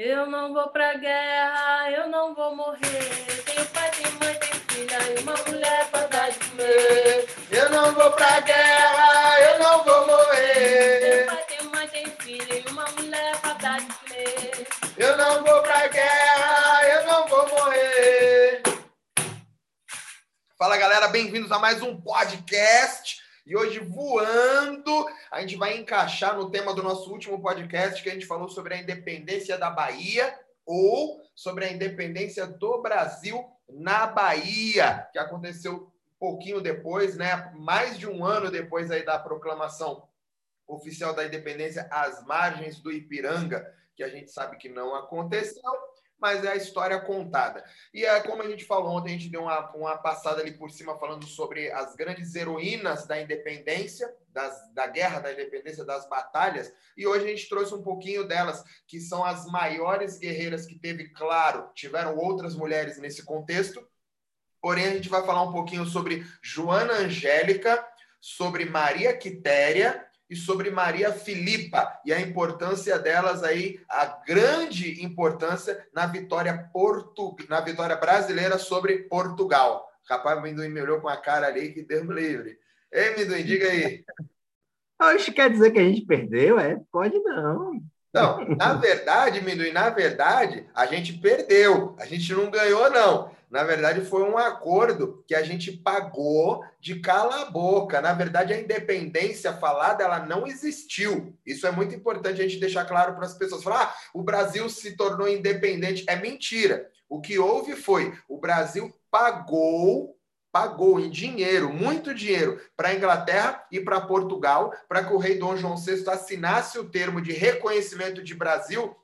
Eu não vou pra guerra, eu não vou morrer. Tenho pai, tenho mãe, tenho filha e uma mulher pra dar de comer. Eu não vou pra guerra, eu não vou Tenho morrer. pai, tenho mãe, tenho filha e uma mulher pra dar de comer. Eu não vou pra guerra, eu não vou morrer. Fala galera, bem-vindos a mais um podcast. E hoje, voando, a gente vai encaixar no tema do nosso último podcast, que a gente falou sobre a independência da Bahia, ou sobre a independência do Brasil na Bahia, que aconteceu pouquinho depois, né? Mais de um ano depois aí da proclamação oficial da independência às margens do Ipiranga, que a gente sabe que não aconteceu, mas é a história contada. E é como a gente falou ontem, a gente deu uma, uma passada ali por cima falando sobre as grandes heroínas da independência, das, da guerra da independência, das batalhas, e hoje a gente trouxe um pouquinho delas, que são as maiores guerreiras que teve, claro, tiveram outras mulheres nesse contexto, porém a gente vai falar um pouquinho sobre Joana Angélica, sobre Maria Quitéria, e sobre Maria Filipa e a importância delas aí, a grande importância na vitória portu... na vitória brasileira sobre Portugal. Rapaz, o Amendoim me olhou com a cara ali que Deus me livre. Ei, Amendoim, diga aí. Acho que quer dizer que a gente perdeu, é? Pode não. Não, na verdade, Amendoim, na verdade, a gente perdeu. A gente não ganhou, não. Na verdade, foi um acordo que a gente pagou de cala a boca. Na verdade, a independência falada ela não existiu. Isso é muito importante a gente deixar claro para as pessoas. Falar, ah, o Brasil se tornou independente. É mentira. O que houve foi o Brasil pagou pagou em dinheiro, muito dinheiro, para a Inglaterra e para Portugal, para que o rei Dom João VI assinasse o termo de reconhecimento de Brasil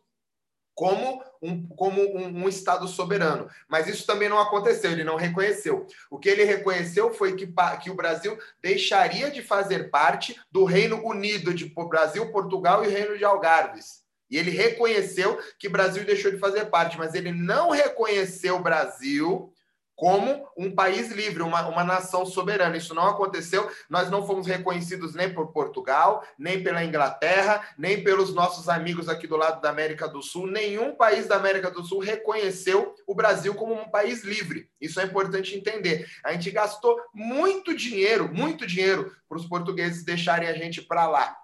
como um, como um, um, Estado soberano. Mas isso também não aconteceu, ele não reconheceu. O que ele reconheceu foi que, que o Brasil deixaria de fazer parte do Reino Unido de Brasil, Portugal e Reino de Algarves. E ele reconheceu que o Brasil deixou de fazer parte, mas ele não reconheceu o Brasil como um país livre, uma, uma nação soberana. Isso não aconteceu. Nós não fomos reconhecidos nem por Portugal, nem pela Inglaterra, nem pelos nossos amigos aqui do lado da América do Sul. Nenhum país da América do Sul reconheceu o Brasil como um país livre. Isso é importante entender. A gente gastou muito dinheiro, muito dinheiro, para os portugueses deixarem a gente para lá.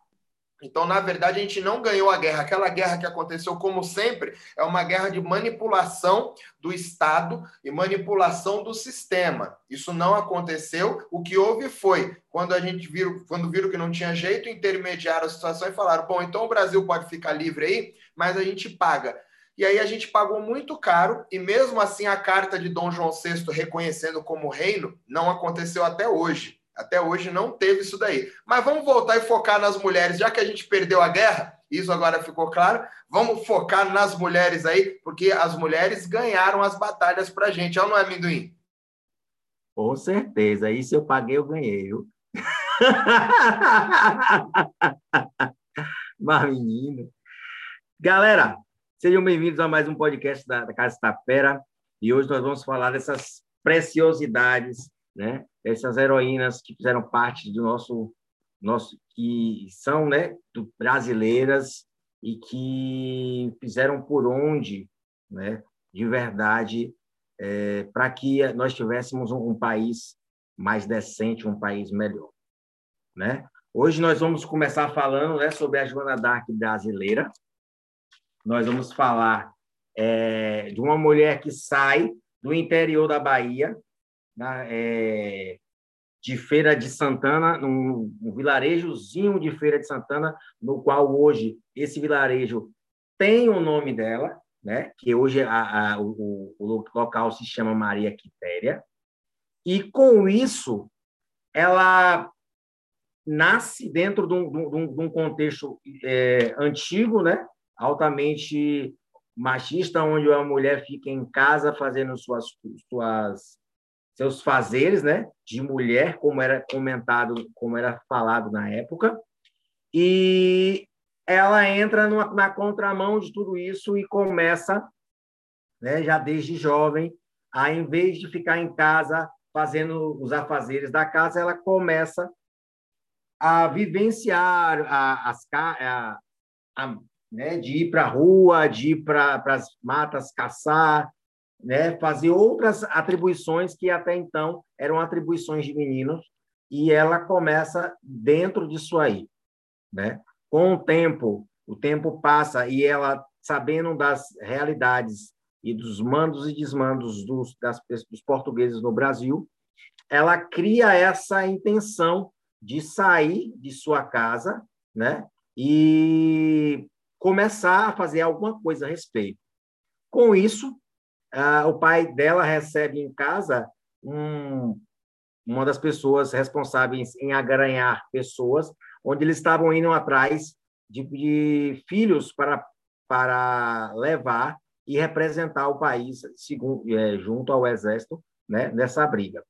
Então, na verdade, a gente não ganhou a guerra. Aquela guerra que aconteceu, como sempre, é uma guerra de manipulação do Estado e manipulação do sistema. Isso não aconteceu. O que houve foi, quando a gente viu, quando viram que não tinha jeito, intermediaram a situação e falaram: bom, então o Brasil pode ficar livre aí, mas a gente paga. E aí a gente pagou muito caro, e mesmo assim a carta de Dom João VI reconhecendo como reino não aconteceu até hoje. Até hoje não teve isso daí. Mas vamos voltar e focar nas mulheres, já que a gente perdeu a guerra, isso agora ficou claro. Vamos focar nas mulheres aí, porque as mulheres ganharam as batalhas pra gente, é não é, amendoim? Com certeza. Isso eu paguei, eu ganhei, viu? Mas, menino. Galera, sejam bem-vindos a mais um podcast da, da Casa Tapera. E hoje nós vamos falar dessas preciosidades, né? essas heroínas que fizeram parte do nosso nosso que são né brasileiras e que fizeram por onde né de verdade é, para que nós tivéssemos um, um, país mais decente um país melhor né hoje nós vamos começar falando né sobre a Joana d'Arc brasileira nós vamos falar é, de uma mulher que sai do interior da Bahia na, é, de Feira de Santana, num, um vilarejozinho de Feira de Santana, no qual hoje esse vilarejo tem o nome dela, né? que hoje a, a, o, o, local se chama Maria Quitéria, e com isso ela nasce dentro de um, de um, de um contexto é, antigo, né? altamente machista, onde a mulher fica em casa fazendo suas, suas seus fazeres, né, de mulher, como era comentado, como era falado na época, e ela entra numa, na contramão de tudo isso e começa, né, já desde jovem, a em vez de ficar em casa fazendo os afazeres da casa, ela começa a vivenciar a, as, a, a né, de ir para a rua, de ir para as matas caçar, né, fazer outras atribuições que até então eram atribuições de meninos, e ela começa dentro disso aí. Né? Com o tempo, o tempo passa e ela, sabendo das realidades e dos mandos e desmandos dos, das, dos portugueses no Brasil, ela cria essa intenção de sair de sua casa, né? E começar a fazer alguma coisa a respeito. Com isso, ah, o pai dela recebe em casa um, uma das pessoas responsáveis em agranhar pessoas, onde eles estavam indo atrás de, de filhos para, para levar e representar o país segundo, é, junto ao exército né, nessa briga.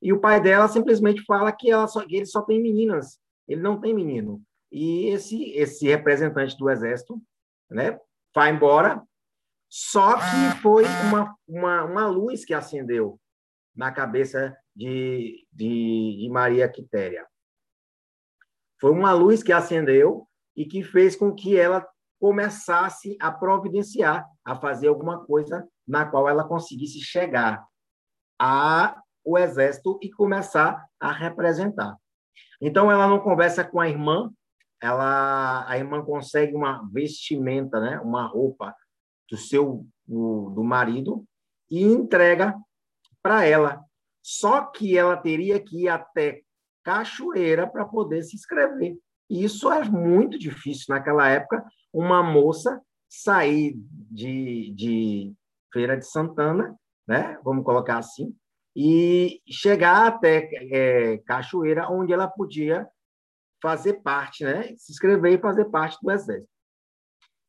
E o pai dela simplesmente fala que, ela só, que ele só tem meninas, ele não tem menino. E esse, esse representante do exército né, vai embora, só que foi uma, uma, uma luz que acendeu na cabeça de, de, de Maria Quitéria. Foi uma luz que acendeu e que fez com que ela começasse a providenciar, a fazer alguma coisa na qual ela conseguisse chegar a o exército e começar a representar. Então, ela não conversa com a irmã, ela, a irmã consegue uma vestimenta, né, uma roupa do seu do, do marido e entrega para ela. Só que ela teria que ir até Cachoeira para poder se inscrever. Isso é muito difícil naquela época, uma moça sair de, de Feira de Santana, né? Vamos colocar assim, e chegar até é, Cachoeira, onde ela podia fazer parte, né? se inscrever e fazer parte do Exército.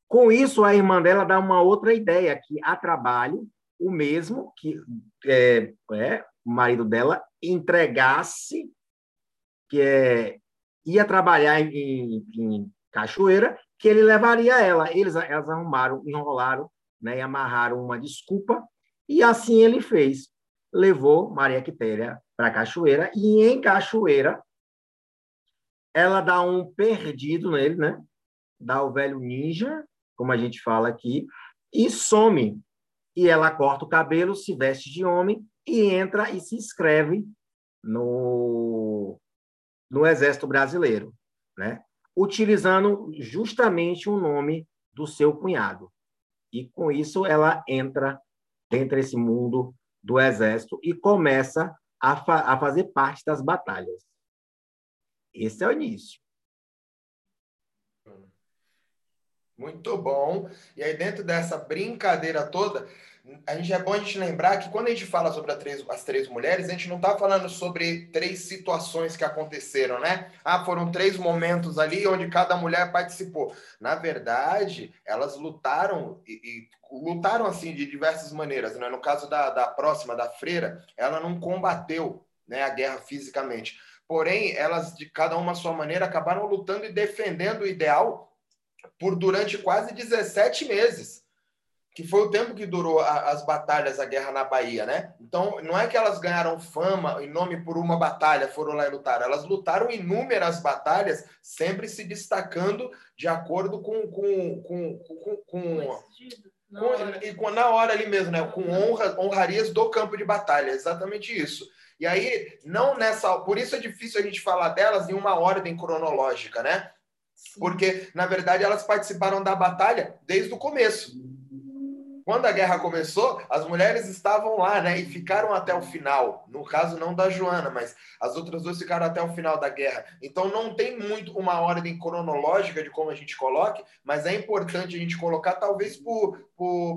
Com isso, a irmã dela dá uma outra ideia, que há trabalho, o mesmo que é, é, o marido dela entregasse, que é, ia trabalhar em, em Cachoeira, que ele levaria ela. Eles elas arrumaram, enrolaram né, e amarraram uma desculpa, e assim ele fez levou Maria Quitéria para Cachoeira e em Cachoeira ela dá um perdido nele, né? Dá o velho ninja, como a gente fala aqui, e some. E ela corta o cabelo, se veste de homem e entra e se inscreve no, no Exército Brasileiro, né? Utilizando justamente o nome do seu cunhado. E com isso ela entra dentro desse mundo do exército e começa a, fa a fazer parte das batalhas. Esse é o início. Muito bom. E aí, dentro dessa brincadeira toda, a gente é bom a gente lembrar que quando a gente fala sobre três, as três mulheres, a gente não está falando sobre três situações que aconteceram, né? Ah, foram três momentos ali onde cada mulher participou. Na verdade, elas lutaram e, e lutaram assim de diversas maneiras. Né? No caso da, da próxima, da freira, ela não combateu né, a guerra fisicamente. Porém, elas, de cada uma à sua maneira, acabaram lutando e defendendo o ideal por durante quase 17 meses que foi o tempo que durou a, as batalhas, a guerra na Bahia, né? Então, não é que elas ganharam fama em nome por uma batalha, foram lá e lutaram. Elas lutaram inúmeras batalhas, sempre se destacando de acordo com. com, com, com, com e com, na hora ali mesmo, né? Com honra, honrarias do campo de batalha, exatamente isso. E aí, não nessa. Por isso é difícil a gente falar delas em uma ordem cronológica, né? Porque, na verdade, elas participaram da batalha desde o começo. Quando a guerra começou, as mulheres estavam lá, né? E ficaram até o final. No caso, não da Joana, mas as outras duas ficaram até o final da guerra. Então, não tem muito uma ordem cronológica de como a gente coloque, mas é importante a gente colocar, talvez,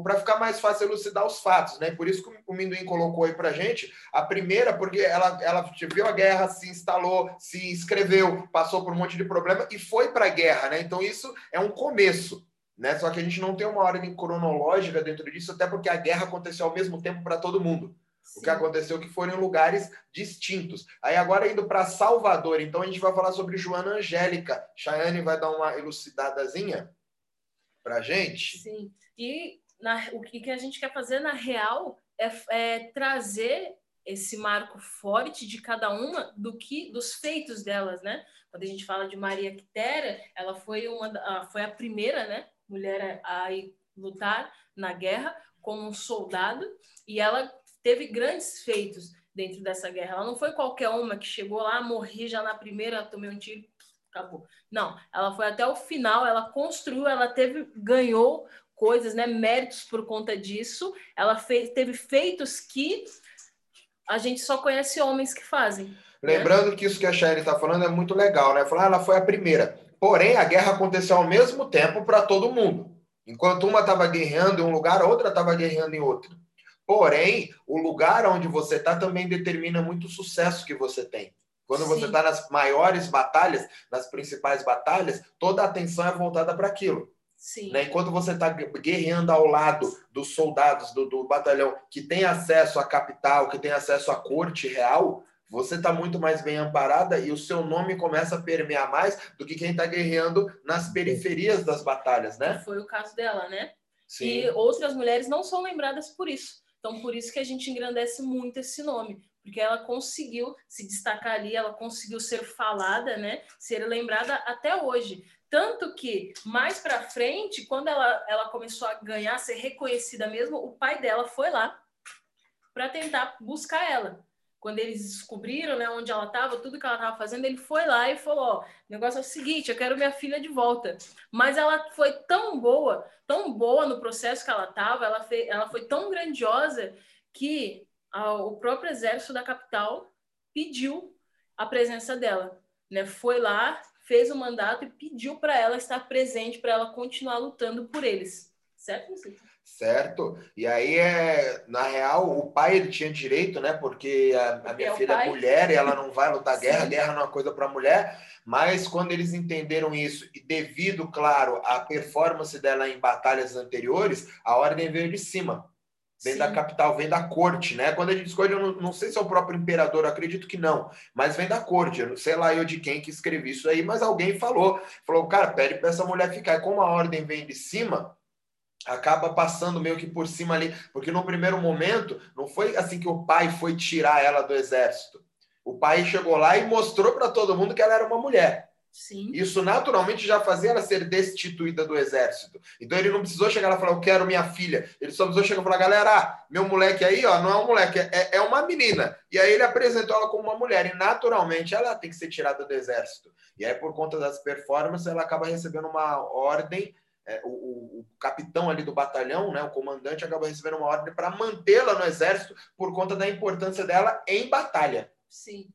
para ficar mais fácil elucidar os fatos, né? Por isso que o Minduim colocou aí para gente a primeira, porque ela, ela viu a guerra, se instalou, se inscreveu, passou por um monte de problema e foi para a guerra, né? Então, isso é um começo. Né? Só que a gente não tem uma ordem cronológica dentro disso, até porque a guerra aconteceu ao mesmo tempo para todo mundo. Sim. O que aconteceu é que foram em lugares distintos. Aí agora indo para Salvador, então a gente vai falar sobre Joana Angélica. Chayane vai dar uma elucidadazinha para gente. Sim. E na, o que a gente quer fazer na real é, é trazer esse marco forte de cada uma do que dos feitos delas, né? Quando a gente fala de Maria Quitéria, ela foi uma foi a primeira, né, mulher a lutar na guerra como um soldado e ela teve grandes feitos dentro dessa guerra. Ela não foi qualquer uma que chegou lá, morri já na primeira, tomei um tiro, acabou. Não, ela foi até o final, ela construiu, ela teve, ganhou coisas, né, méritos por conta disso. Ela fez, teve feitos que a gente só conhece homens que fazem. Né? Lembrando né? que isso que a Shaine está falando é muito legal, né? Falar, ah, ela foi a primeira. Porém, a guerra aconteceu ao mesmo tempo para todo mundo. Enquanto uma estava guerreando em um lugar, a outra estava guerreando em outro. Porém, o lugar onde você está também determina muito o sucesso que você tem. Quando Sim. você está nas maiores batalhas, nas principais batalhas, toda a atenção é voltada para aquilo. Né? Enquanto você está guerreando ao lado dos soldados do, do, batalhão que tem acesso à capital, que tem acesso à corte real, você está muito mais bem amparada e o seu nome começa a permear mais do que quem está guerreando nas periferias das batalhas, né? Foi o caso dela, né? Sim. E outras mulheres não são lembradas por isso. Então, por isso que a gente engrandece muito esse nome, porque ela conseguiu se destacar ali, ela conseguiu ser falada, né? Ser lembrada até hoje. Tanto que, mais para frente, quando ela, ela começou a ganhar, ser reconhecida mesmo, o pai dela foi lá para tentar buscar ela. Quando eles descobriram né, onde ela estava, tudo que ela estava fazendo, ele foi lá e falou: Ó, o negócio é o seguinte, eu quero minha filha de volta. Mas ela foi tão boa, tão boa no processo que ela estava, ela, ela foi tão grandiosa que a, o próprio exército da capital pediu a presença dela. Né? Foi lá, fez o mandato e pediu para ela estar presente, para ela continuar lutando por eles. Certo, Luciano? Certo? E aí, é, na real, o pai ele tinha direito, né? Porque a, a minha é filha é mulher e ela não vai lutar guerra, guerra não é uma coisa para mulher. Mas quando eles entenderam isso, e devido, claro, à performance dela em batalhas anteriores, a ordem veio de cima. Vem Sim. da capital, vem da corte, né? Quando a gente escolhe, eu não, não sei se é o próprio imperador, acredito que não, mas vem da corte. Eu não sei lá eu de quem que escrevi isso aí, mas alguém falou. Falou, cara, pede para essa mulher ficar. E como a ordem vem de cima, acaba passando meio que por cima ali, porque no primeiro momento não foi assim que o pai foi tirar ela do exército. O pai chegou lá e mostrou para todo mundo que ela era uma mulher. Sim. Isso naturalmente já fazia ela ser destituída do exército. Então ele não precisou chegar lá e falar, eu quero minha filha. Ele só precisou chegar e falar, galera, meu moleque aí, ó, não é um moleque, é, é uma menina. E aí ele apresentou ela como uma mulher. E naturalmente ela tem que ser tirada do exército. E aí, por conta das performances, ela acaba recebendo uma ordem é, o, o, capitão ali do batalhão, né, o comandante, acaba recebendo uma ordem para mantê-la no exército por conta da importância dela em batalha. Sim.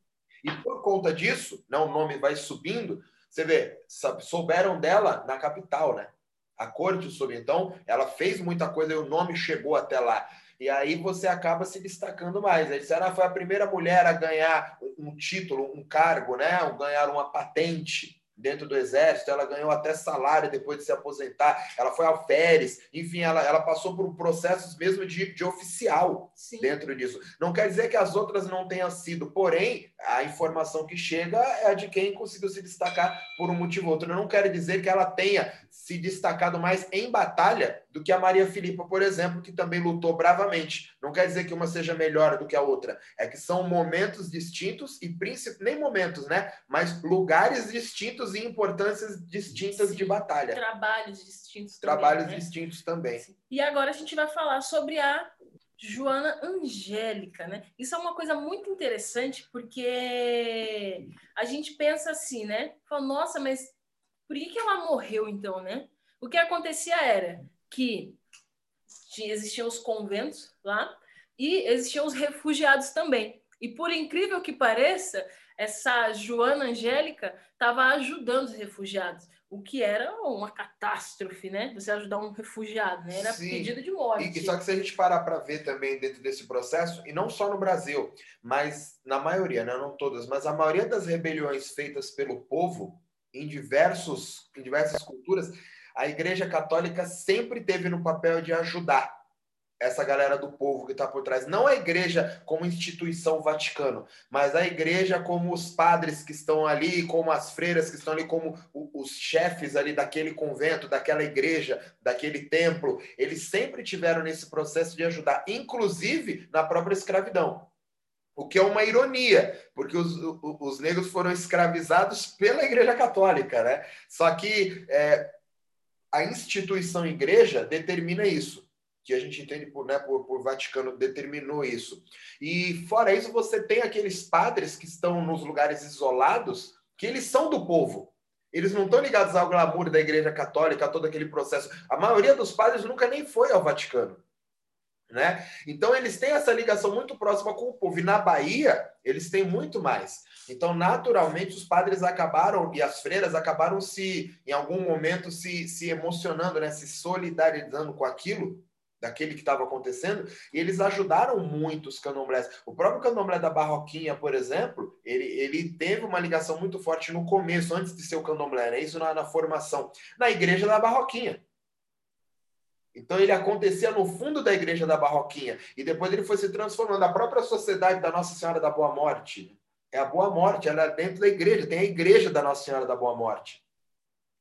E por conta disso, né, o nome vai subindo. Você vê, souberam dela na capital, né? A corte soube. Então, ela fez muita coisa e o nome chegou até lá. E aí você acaba se destacando mais. Aí disseram, ah, foi a primeira mulher a ganhar um título, um cargo, né? Ou ganhar uma patente dentro do exército, ela ganhou até salário depois de se aposentar, ela foi alferes, enfim, ela, ela passou por processos mesmo de, de oficial Sim. dentro disso. Não quer dizer que as outras não tenham sido, porém, a informação que chega é a de quem conseguiu se destacar por um motivo ou outro. Eu não quero dizer que ela tenha se destacado mais em batalha do que a Maria Filipa, por exemplo, que também lutou bravamente. Não quer dizer que uma seja melhor do que a outra. É que são momentos distintos e nem momentos, né? Mas lugares distintos e importâncias distintas Sim. de batalha. Trabalhos distintos. Trabalhos também, né? distintos também. Sim. E agora a gente vai falar sobre a Joana Angélica, né? Isso é uma coisa muito interessante porque a gente pensa assim, né? Fala, nossa, mas por que, que ela morreu então, né? O que acontecia era que existiam os conventos lá e existiam os refugiados também. E por incrível que pareça, essa Joana Angélica estava ajudando os refugiados, o que era uma catástrofe, né? Você ajudar um refugiado, né? Era Sim. pedido de morte. E, só que se a gente parar para ver também dentro desse processo, e não só no Brasil, mas na maioria, né? não todas, mas a maioria das rebeliões feitas pelo povo em, diversos, em diversas culturas, a Igreja Católica sempre teve no papel de ajudar essa galera do povo que está por trás. Não a igreja como instituição Vaticano, mas a igreja como os padres que estão ali, como as freiras que estão ali, como os chefes ali daquele convento, daquela igreja, daquele templo. Eles sempre tiveram nesse processo de ajudar, inclusive na própria escravidão. O que é uma ironia, porque os, os negros foram escravizados pela Igreja Católica, né? Só que é, a instituição igreja determina isso, que a gente entende por, né, por, por Vaticano determinou isso. E fora isso, você tem aqueles padres que estão nos lugares isolados, que eles são do povo. Eles não estão ligados ao glamour da Igreja Católica, a todo aquele processo. A maioria dos padres nunca nem foi ao Vaticano. Né? Então, eles têm essa ligação muito próxima com o povo. E na Bahia, eles têm muito mais. Então, naturalmente, os padres acabaram e as freiras acabaram se, em algum momento, se, se emocionando, né? se solidarizando com aquilo, daquele que estava acontecendo, e eles ajudaram muito os candomblés. O próprio candomblé da Barroquinha, por exemplo, ele, ele teve uma ligação muito forte no começo, antes de ser o candomblé, né? isso na, na formação, na igreja da Barroquinha. Então ele acontecia no fundo da igreja da Barroquinha, e depois ele foi se transformando. A própria sociedade da Nossa Senhora da Boa Morte, é a Boa Morte, ela é dentro da igreja, tem a igreja da Nossa Senhora da Boa Morte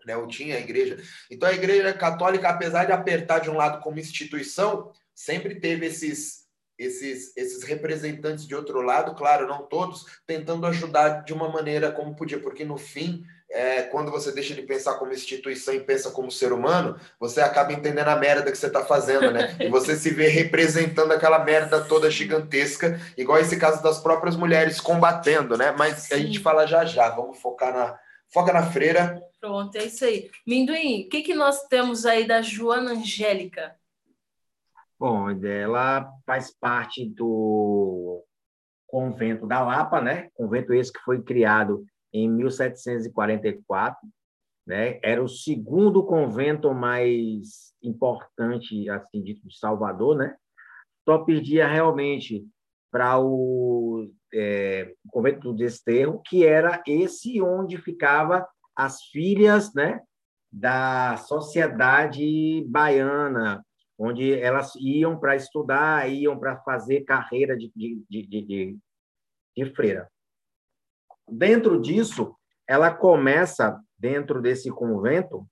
né? Ou tinha a igreja. Então a igreja católica, apesar de apertar de um lado como instituição, sempre teve esses esses, esses representantes de outro lado, claro, não todos, tentando ajudar de uma maneira como podia, porque no fim, é, quando você deixa de pensar como instituição e pensa como ser humano, você acaba entendendo a merda que você está fazendo, né? E você se vê representando aquela merda toda gigantesca, igual esse caso das próprias mulheres combatendo, né? Mas Sim. a gente fala já já, vamos focar na, Foca na freira. Pronto, é isso aí. Minduim, o que, que nós temos aí da Joana Angélica? Bom, ela faz parte do convento da Lapa, né? Convento esse que foi criado em 1744, né? Era o segundo convento mais importante, assim, de Salvador, né? Só perdia realmente para o é, convento do Desterro, que era esse onde ficava as filhas né, da sociedade baiana, onde elas iam para estudar, iam para fazer carreira de, de, de, de, de freira. Dentro disso, ela começa, dentro desse convento,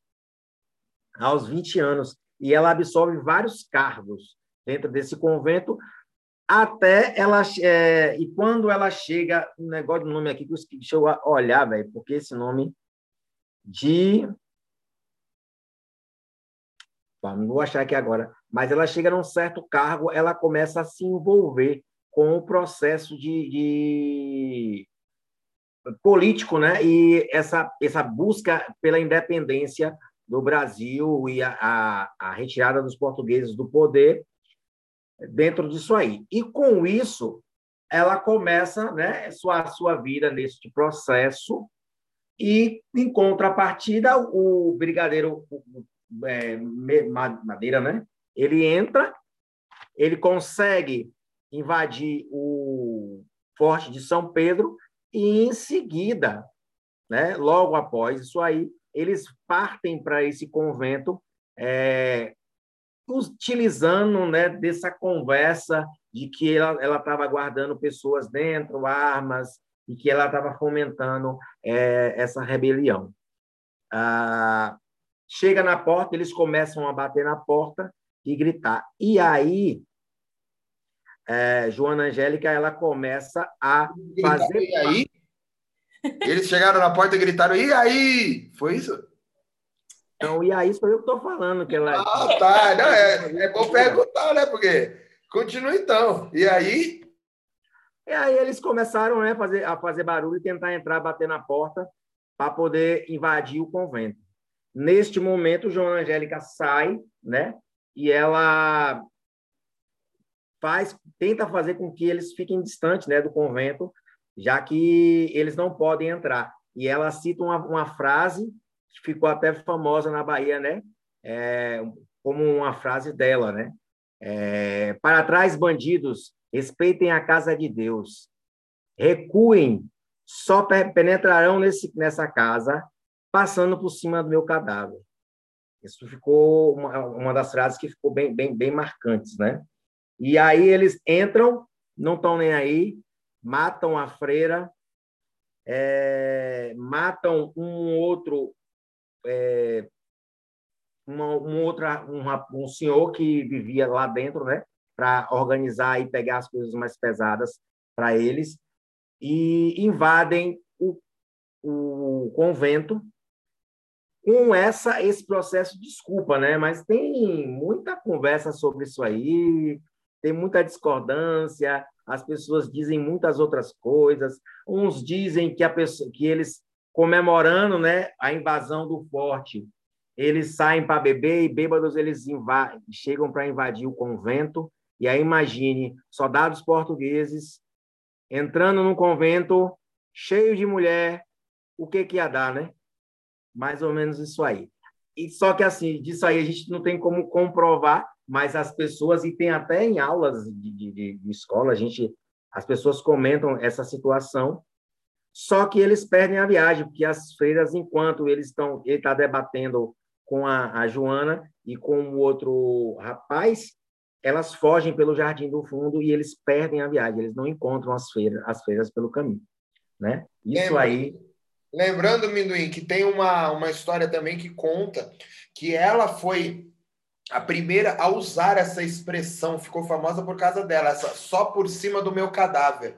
aos 20 anos, e ela absorve vários cargos dentro desse convento, até ela é, e quando ela chega um negócio do nome aqui deixa eu olhar velho porque esse nome de não vou achar aqui agora mas ela chega num certo cargo ela começa a se envolver com o processo de, de político né e essa essa busca pela independência do Brasil e a, a, a retirada dos portugueses do poder dentro disso aí. E com isso, ela começa né, sua, sua vida neste processo e, em contrapartida, o brigadeiro é, Madeira, né? Ele entra, ele consegue invadir o Forte de São Pedro e, em seguida, né, logo após isso aí, eles partem para esse convento é, utilizando né, dessa conversa de que ela estava guardando pessoas dentro, armas, e que ela estava fomentando é, essa rebelião. Ah, chega na porta, eles começam a bater na porta e gritar. E aí, é, Joana Angélica, ela começa a fazer... E aí? Eles chegaram na porta e gritaram, e aí? Foi isso? Então, e aí, foi eu que estou falando. Que ela... Ah, tá. Não, é, é bom perguntar, né? Porque. Continua então. E aí? E aí eles começaram né, a, fazer, a fazer barulho e tentar entrar, bater na porta para poder invadir o convento. Neste momento, Joana Angélica sai, né? E ela faz, tenta fazer com que eles fiquem distantes, né, do convento, já que eles não podem entrar. E ela cita uma, uma frase que ficou até famosa na Bahia, né? É, como uma frase dela, né? É, para trás, bandidos, respeitem a casa de Deus. Recuem, só penetrarão nesse, nessa casa, passando por cima do meu cadáver. Isso ficou uma, uma das frases que ficou bem, bem, bem marcantes, né? E aí eles entram, não estão nem aí, matam a freira, é, matam um outro é, uma, um, outra, uma, um senhor que vivia lá dentro, né, para organizar e pegar as coisas mais pesadas para eles, e invadem o, o convento. com essa esse processo, desculpa, né? Mas tem muita conversa sobre isso aí, tem muita discordância, as pessoas dizem muitas outras coisas. Uns dizem que a pessoa, que eles comemorando, né, a invasão do forte, eles saem para beber e bêbados eles chegam para invadir o convento. E aí imagine soldados portugueses entrando num convento cheio de mulher, o que que ia dar, né? Mais ou menos isso aí. E só que assim, disso aí a gente não tem como comprovar, mas as pessoas e tem até em aulas de, de, de escola a gente as pessoas comentam essa situação só que eles perdem a viagem, porque as freiras, enquanto eles estão, ele está debatendo com a, a Joana e com o outro rapaz, elas fogem pelo Jardim do Fundo e eles perdem a viagem, eles não encontram as feiras, as feiras pelo caminho, né? Isso Lembra, aí. Lembrando, Minduim, que tem uma, uma história também que conta que ela foi a primeira a usar essa expressão, ficou famosa por causa dela, essa só por cima do meu cadáver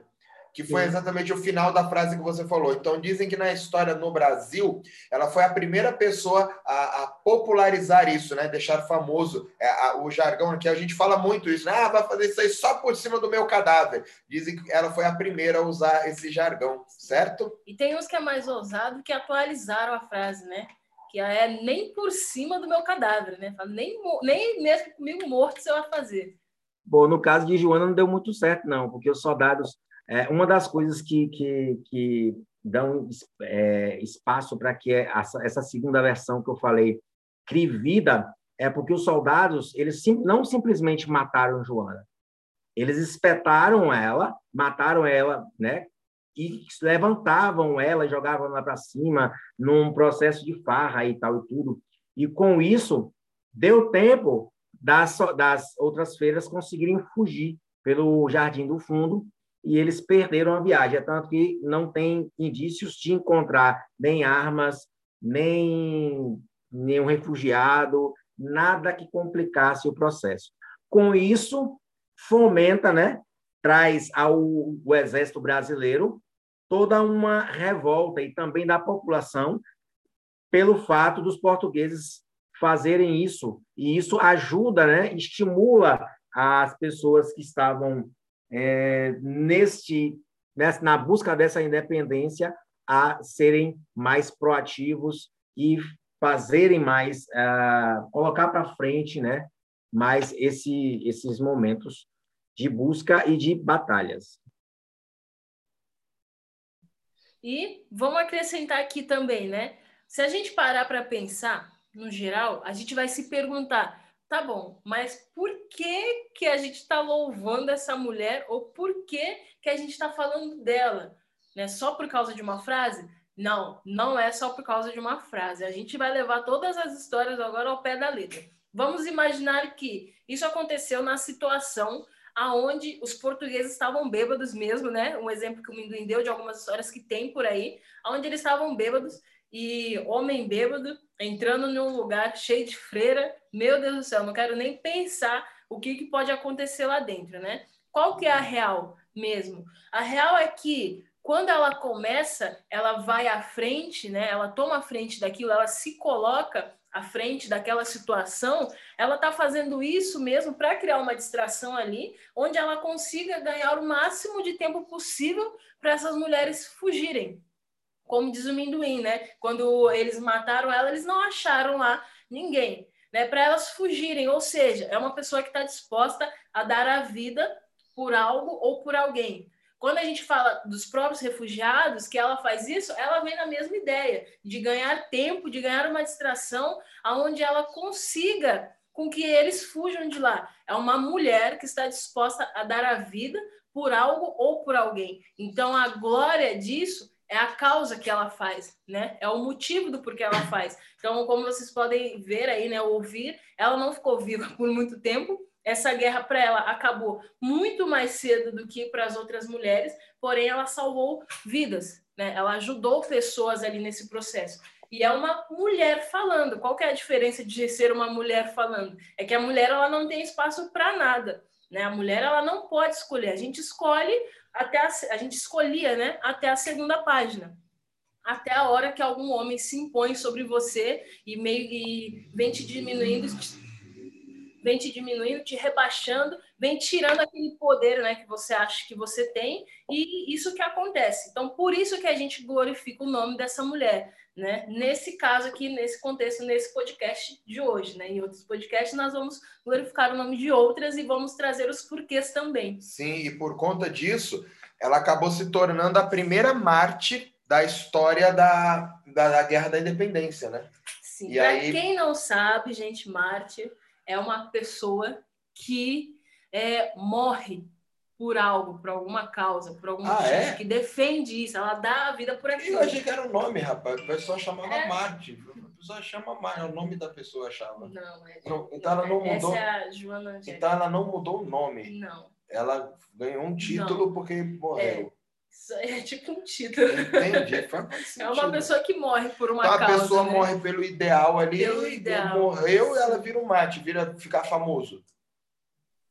que foi exatamente o final da frase que você falou. Então, dizem que na história no Brasil, ela foi a primeira pessoa a, a popularizar isso, né? Deixar famoso é, a, o jargão, que a gente fala muito isso, né? Ah, vai fazer isso aí só por cima do meu cadáver. Dizem que ela foi a primeira a usar esse jargão, certo? E tem uns que é mais ousado que atualizaram a frase, né? Que é nem por cima do meu cadáver, né? Nem, nem mesmo comigo morto você vai fazer. Bom, no caso de Joana não deu muito certo, não, porque os soldados é, uma das coisas que, que, que dão é, espaço para que essa, essa, segunda versão que eu falei crie vida é porque os soldados eles sim, não simplesmente mataram Joana, eles espetaram ela, mataram ela, né? E levantavam ela, jogavam ela para cima num processo de farra e tal e tudo. E com isso deu tempo das, das outras feiras conseguirem fugir pelo jardim do fundo e eles perderam a viagem. É tanto que não tem indícios de encontrar nem armas, nem nenhum refugiado, nada que complicasse o processo. Com isso, fomenta, né, traz ao o exército brasileiro toda uma revolta e também da população pelo fato dos portugueses fazerem isso e isso ajuda, né, estimula as pessoas que estavam é, neste, nessa, na busca dessa independência, a serem mais proativos e fazerem mais, uh, colocar para frente, né, mais esse, esses momentos de busca e de batalhas. E vamos acrescentar aqui também, né? Se a gente parar para pensar, no geral, a gente vai se perguntar Tá bom, mas por que, que a gente está louvando essa mulher ou por que, que a gente está falando dela? Né? Só por causa de uma frase? Não, não é só por causa de uma frase. A gente vai levar todas as histórias agora ao pé da letra. Vamos imaginar que isso aconteceu na situação aonde os portugueses estavam bêbados mesmo, né? Um exemplo que o Minduim deu de algumas histórias que tem por aí, onde eles estavam bêbados e homem bêbado entrando num lugar cheio de freira. Meu Deus do céu, não quero nem pensar o que, que pode acontecer lá dentro, né? Qual que é a real mesmo? A real é que quando ela começa, ela vai à frente, né? Ela toma a frente daquilo, ela se coloca à frente daquela situação, ela está fazendo isso mesmo para criar uma distração ali, onde ela consiga ganhar o máximo de tempo possível para essas mulheres fugirem como diz o Minduim, né? Quando eles mataram ela, eles não acharam lá ninguém, né? Para elas fugirem, ou seja, é uma pessoa que está disposta a dar a vida por algo ou por alguém. Quando a gente fala dos próprios refugiados, que ela faz isso, ela vem na mesma ideia de ganhar tempo, de ganhar uma distração, aonde ela consiga com que eles fujam de lá. É uma mulher que está disposta a dar a vida por algo ou por alguém. Então a glória disso é a causa que ela faz, né? É o motivo do porquê ela faz. Então, como vocês podem ver aí, né, ouvir, ela não ficou viva por muito tempo. Essa guerra para ela acabou muito mais cedo do que para as outras mulheres, porém ela salvou vidas, né? Ela ajudou pessoas ali nesse processo. E é uma mulher falando. Qual que é a diferença de ser uma mulher falando? É que a mulher ela não tem espaço para nada. Né? A mulher ela não pode escolher. A gente escolhe até a, a gente escolhia, né? Até a segunda página. até a hora que algum homem se impõe sobre você e meio e vem te diminuindo, vem te diminuindo, te rebaixando, vem tirando aquele poder, né, que você acha que você tem, e isso que acontece. Então, por isso que a gente glorifica o nome dessa mulher, né? Nesse caso aqui, nesse contexto, nesse podcast de hoje, né? Em outros podcasts nós vamos glorificar o nome de outras e vamos trazer os porquês também. Sim, e por conta disso, ela acabou se tornando a primeira Marte da história da, da, da Guerra da Independência, né? Sim, para aí... quem não sabe, gente, Marte é uma pessoa que é, morre por algo, por alguma causa, por algum ah, é? que defende isso, ela dá a vida por aquilo. Eu achei que era o nome, rapaz. O pessoal chamava é. Marte. A pessoa chama Marte, é o nome da pessoa achava. Não, é. Não, então ela não mudou. Essa é a Joana Angélica. Então ela não mudou o nome. Não. Ela ganhou um título porque morreu. É. é tipo um título. Entendi. é uma pessoa que morre por uma então, causa. A pessoa né? morre pelo ideal ali. Pelo ideal. Morreu e ela vira um mate, vira ficar famoso.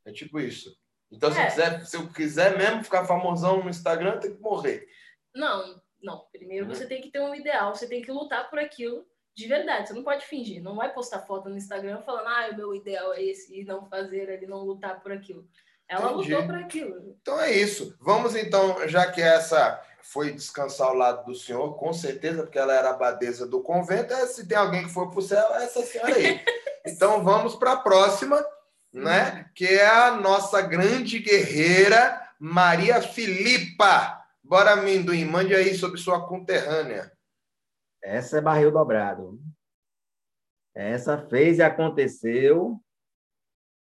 É tipo isso. Então, se, é. quiser, se eu quiser mesmo ficar famosão no Instagram, tem que morrer. Não, não. Primeiro uhum. você tem que ter um ideal, você tem que lutar por aquilo de verdade. Você não pode fingir. Não vai postar foto no Instagram falando, ah, o meu ideal é esse, e não fazer ali, não lutar por aquilo. Ela Entendi. lutou por aquilo. Então é isso. Vamos então, já que essa foi descansar ao lado do senhor, com certeza, porque ela era abadesa do convento. É, se tem alguém que for para o céu, é essa senhora aí. então vamos para a próxima né? Que é a nossa grande guerreira Maria Filipa. Bora, Minduim, mande aí sobre sua conterrânea. Essa é barril dobrado. Essa fez e aconteceu.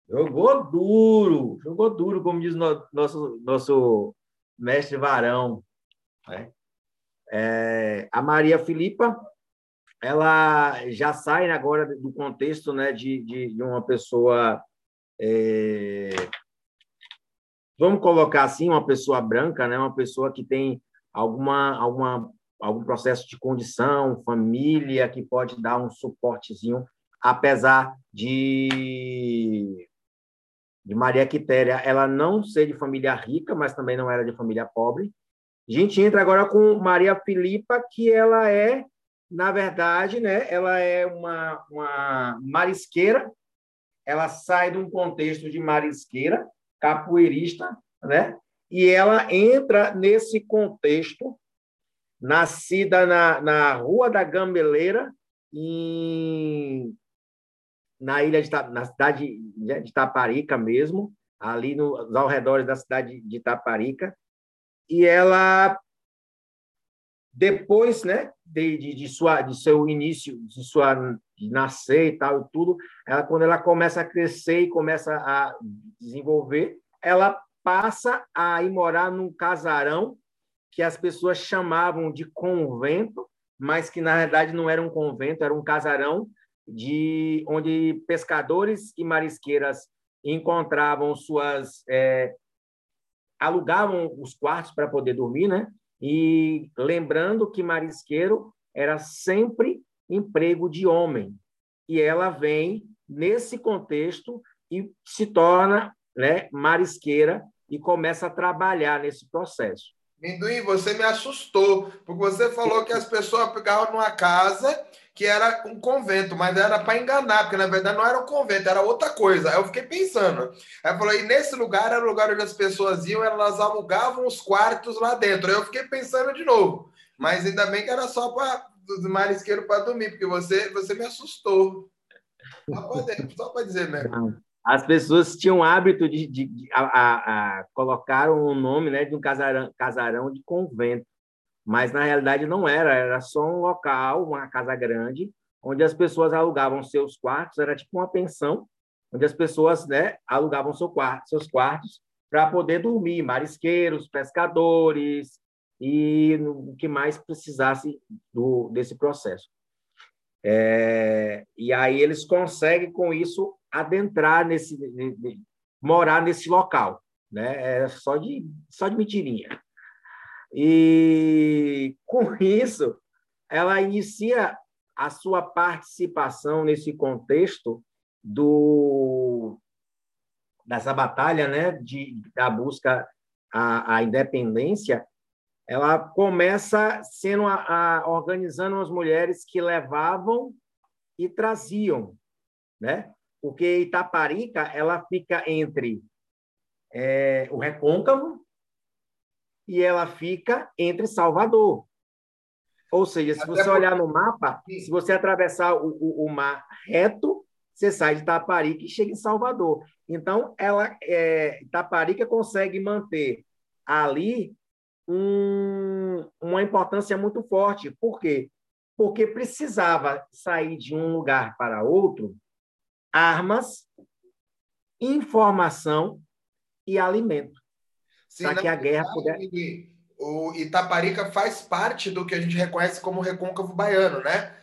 Jogou duro, jogou duro, como diz no, nosso, nosso mestre Varão. Né? É, a Maria Filipa, ela já sai agora do contexto né, de, de, de uma pessoa é, vamos colocar assim, uma pessoa branca, né, uma pessoa que tem alguma, alguma, algum processo de condição, família, que pode dar um suportezinho, apesar de, de Maria Quitéria ela não ser de família rica, mas também não era de família pobre. A gente entra agora com Maria Filipa, que ela é, na verdade, né, ela é uma, uma marisqueira, ela sai de um contexto de marisqueira, capoeirista, né? E ela entra nesse contexto, nascida na, na Rua da Gambeleira, em, na ilha de, na cidade de Itaparica mesmo, ali nos arredores da cidade de Itaparica, e ela depois, né, de, de, de, sua, de seu início, de sua de nascer e tal e tudo, ela quando ela começa a crescer e começa a desenvolver, ela passa a ir morar num casarão que as pessoas chamavam de convento, mas que na verdade não era um convento, era um casarão de onde pescadores e marisqueiras encontravam suas é, alugavam os quartos para poder dormir, né? E lembrando que marisqueiro era sempre emprego de homem. E ela vem nesse contexto e se torna né, marisqueira e começa a trabalhar nesse processo. Minduim, você me assustou, porque você falou que as pessoas pegavam numa casa que era um convento, mas era para enganar, porque na verdade não era um convento, era outra coisa. Aí eu fiquei pensando. Aí falei, e nesse lugar era o lugar onde as pessoas iam, elas alugavam os quartos lá dentro. Aí eu fiquei pensando de novo. Mas ainda bem que era só para dos marisqueiros para dormir, porque você, você me assustou. Só para dizer mesmo. As pessoas tinham hábito de, de, de a, a, colocar o nome né, de um casarão, casarão de convento, mas na realidade não era, era só um local, uma casa grande, onde as pessoas alugavam seus quartos, era tipo uma pensão, onde as pessoas né, alugavam seu quarto, seus quartos para poder dormir, marisqueiros, pescadores, e o que mais precisasse do, desse processo. É, e aí eles conseguem, com isso, adentrar nesse, morar nesse local, né? É só de, só de mentirinha. E com isso, ela inicia a sua participação nesse contexto do dessa batalha, né, de da busca à independência ela começa sendo a, a, organizando as mulheres que levavam e traziam, né? Porque Itaparica ela fica entre é, o Recôncavo e ela fica entre Salvador. Ou seja, se você olhar no mapa, se você atravessar o, o, o, mar reto, você sai de Itaparica e chega em Salvador. Então, ela, é, Itaparica consegue manter ali um, uma importância muito forte. Por quê? Porque precisava sair de um lugar para outro armas, informação e alimento. Para que a guerra pudesse o Itaparica faz parte do que a gente reconhece como recôncavo baiano, né?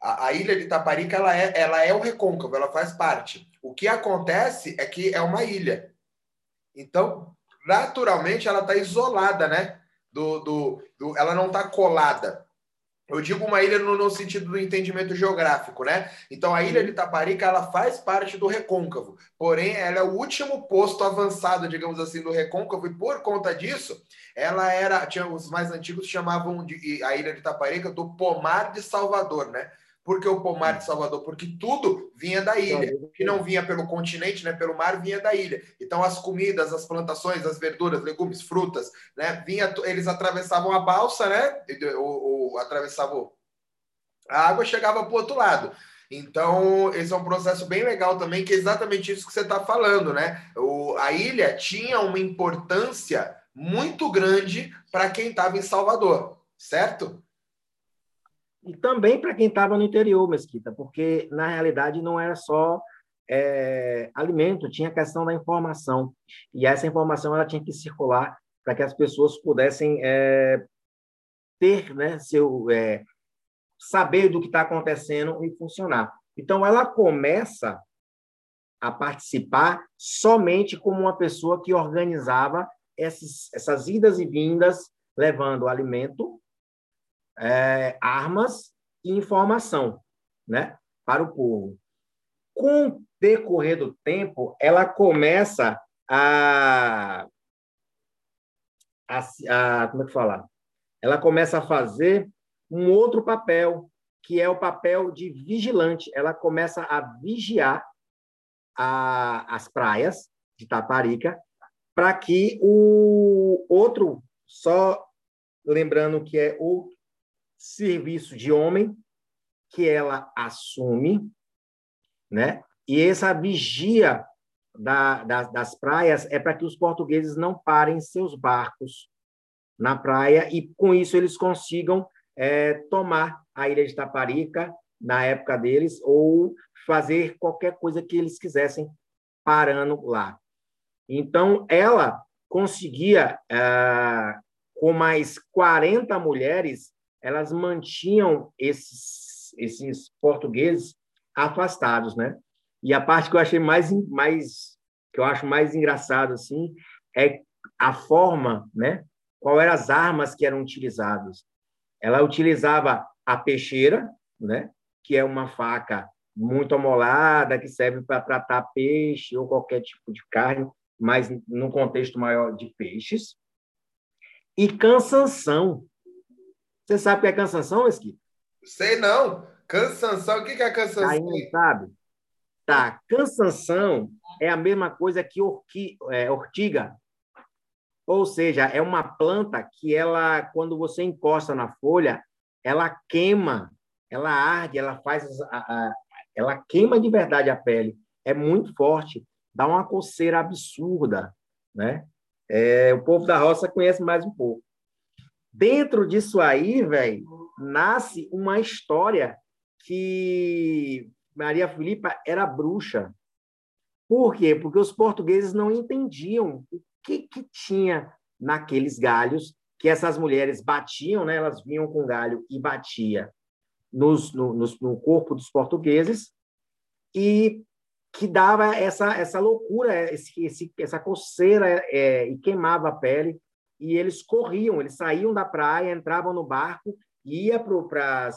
A, a, ilha de Itaparica ela é, ela é o recôncavo, ela faz parte. O que acontece é que é uma ilha. Então, naturalmente, ela está isolada, né? Do, do, do ela não está colada. Eu digo uma ilha no, no, sentido do entendimento geográfico, né? Então a ilha de Taparica ela faz parte do recôncavo, porém ela é o último posto avançado, digamos assim, do recôncavo e por conta disso ela era, tinha os mais antigos chamavam de, a ilha de Taparica do pomar de Salvador, né? Por que o pomar de Salvador? Porque tudo vinha da ilha. que não vinha pelo continente, né? Pelo mar, vinha da ilha. Então, as comidas, as plantações, as verduras, legumes, frutas, né? Vinha, eles atravessavam a balsa, né? Ou, ou atravessavam a água chegava para o outro lado. Então, esse é um processo bem legal também, que é exatamente isso que você está falando, né? O, a ilha tinha uma importância muito grande para quem estava em Salvador, certo? E também para quem estava no interior, Mesquita, porque na realidade não era só é, alimento, tinha a questão da informação. E essa informação ela tinha que circular para que as pessoas pudessem é, ter, né, seu, é, saber do que está acontecendo e funcionar. Então, ela começa a participar somente como uma pessoa que organizava essas, essas idas e vindas, levando alimento, é, armas e informação né, para o povo. Com o decorrer do tempo, ela começa a, a, a como é que fala? Ela começa a fazer um outro papel, que é o papel de vigilante. Ela começa a vigiar a, as praias de Taparica para que o outro, só lembrando que é o serviço de homem que ela assume, né? E essa vigia da, da, das praias é para que os portugueses não parem seus barcos na praia e, com isso, eles consigam é, tomar a ilha de Taparica na época deles ou fazer qualquer coisa que eles quisessem parando lá. Então, ela conseguia, é, com mais 40 mulheres, elas mantinham esses, esses portugueses afastados, né? E a parte que eu achei mais, mais que eu acho mais engraçado assim é a forma, né? Qual eram as armas que eram utilizadas? Ela utilizava a peixeira, né? Que é uma faca muito amolada que serve para tratar peixe ou qualquer tipo de carne, mas no contexto maior de peixes. E cansanção, você sabe o que é cansanção, Mesquita? Sei não. Cansanção, o que é cansanção? Aí não sabe? Tá, cansanção é a mesma coisa que orqui, é, ortiga. Ou seja, é uma planta que ela, quando você encosta na folha, ela queima, ela arde, ela faz, a, a, ela queima de verdade a pele. É muito forte, dá uma coceira absurda, né? É, o povo da roça conhece mais um pouco. Dentro disso aí, velho, nasce uma história que Maria Filipa era bruxa. Por quê? Porque os portugueses não entendiam o que, que tinha naqueles galhos que essas mulheres batiam, né? Elas vinham com galho e batia nos, no, nos, no corpo dos portugueses e que dava essa, essa loucura, esse, esse, essa coceira é, e queimava a pele e eles corriam, eles saíam da praia, entravam no barco, ia para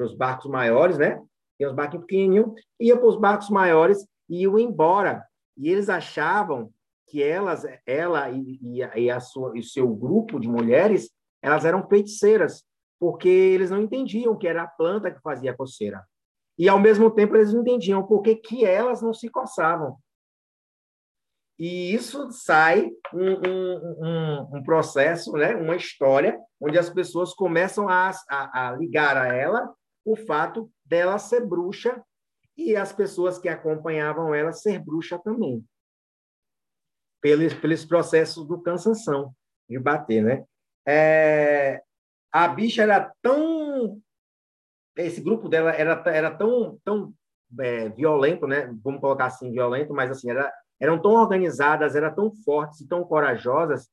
os barcos maiores, né? Tem os barcos pequenininhos, ia para os barcos maiores e iam embora. E eles achavam que elas, ela e, e, a sua, e o seu grupo de mulheres, elas eram feiticeiras, porque eles não entendiam que era a planta que fazia a coceira. E, ao mesmo tempo, eles não entendiam por que, que elas não se coçavam. E isso sai um, um, um, um, processo, né? uma história, onde as pessoas começam a, a, a, ligar a ela o fato dela ser bruxa e as pessoas que acompanhavam ela ser bruxa também. Pelos, pelos processos do cansanção, de bater, né? É, a bicha era tão... Esse grupo dela era, era tão, tão é, violento, né? Vamos colocar assim, violento, mas assim, era eram tão organizadas, eram tão fortes e tão corajosas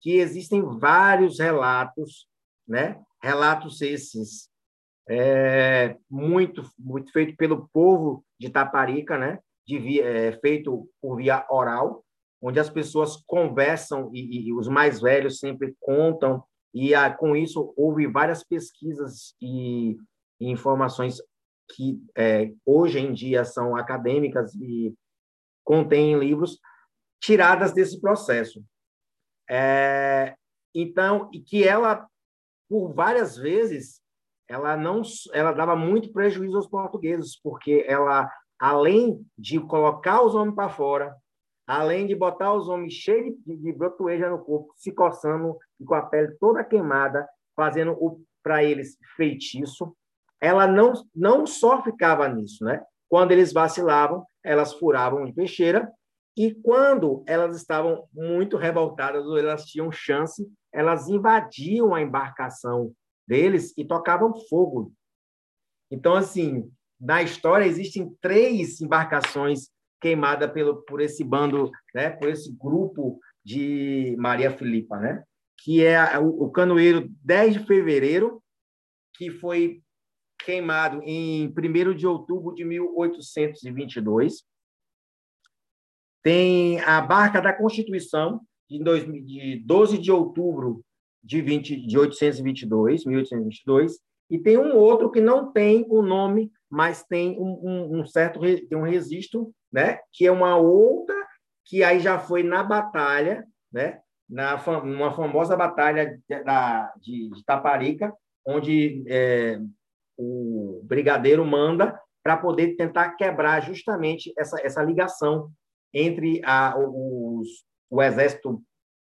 que existem vários relatos, né? Relatos esses é, muito muito feito pelo povo de Taparica, né? De é, feito por via oral, onde as pessoas conversam e, e os mais velhos sempre contam e a, com isso houve várias pesquisas e, e informações que é, hoje em dia são acadêmicas e contém livros tiradas desse processo. É, então, e que ela, por várias vezes, ela não, ela dava muito prejuízo aos portugueses, porque ela, além de colocar os homens para fora, além de botar os homens cheios de, de brotoeja no corpo, se coçando e com a pele toda queimada, fazendo para eles feitiço, ela não, não só ficava nisso, né? Quando eles vacilavam, elas furavam de peixeira, e quando elas estavam muito revoltadas ou elas tinham chance, elas invadiam a embarcação deles e tocavam fogo. Então, assim, na história existem três embarcações queimadas pelo, por esse bando, né, por esse grupo de Maria Filipa, né? que é o, o canoeiro 10 de fevereiro, que foi queimado em 1 de outubro de 1822. Tem a Barca da Constituição, de 12 de outubro de, 20, de 822, 1822, e tem um outro que não tem o nome, mas tem um, um, um, certo tem um registro, né? que é uma outra, que aí já foi na batalha, né? na uma famosa batalha da, de, de Taparica, onde é, o brigadeiro manda para poder tentar quebrar justamente essa, essa ligação entre a, os, o exército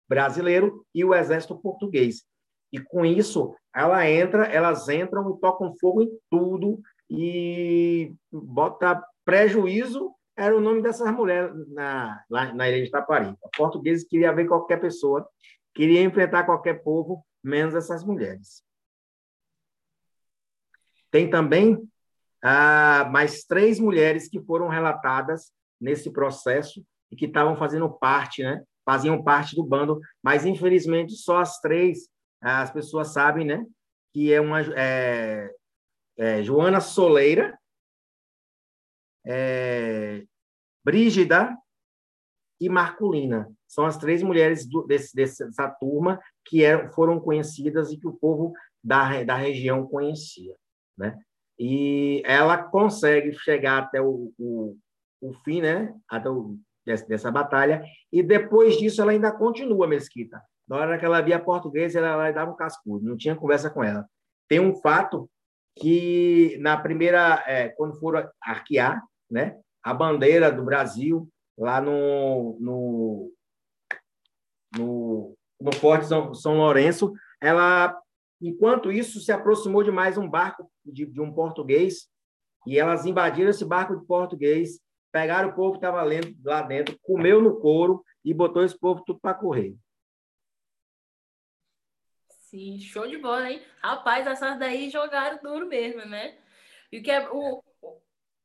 brasileiro e o exército português. E com isso, ela entra, elas entram e tocam fogo em tudo e bota prejuízo era o nome dessas mulheres na, lá na ilha de Taparica. Portugueses queria ver qualquer pessoa, queria enfrentar qualquer povo, menos essas mulheres. Tem também ah, mais três mulheres que foram relatadas nesse processo e que estavam fazendo parte, né? Faziam parte do bando, mas infelizmente só as três as pessoas sabem, né? Que é uma é, é, Joana Soleira, é, Brígida e Marculina. São as três mulheres do, desse, dessa turma que eram, foram conhecidas e que o povo da, da região conhecia né? E ela consegue chegar até o, o, o fim, né? Até o, dessa, dessa batalha, e depois disso ela ainda continua mesquita. Na hora que ela via português, ela, ela dava um cascudo, não tinha conversa com ela. Tem um fato que na primeira, é, quando foram arquear, né? A bandeira do Brasil lá no, no, no, no Forte São, São Lourenço, ela Enquanto isso, se aproximou de mais um barco de, de um português e elas invadiram esse barco de português, pegaram o povo que estava lá dentro, comeu no couro e botou esse povo tudo para correr. Sim, show de bola, hein? Rapaz, essas daí jogaram duro mesmo, né? E que é o,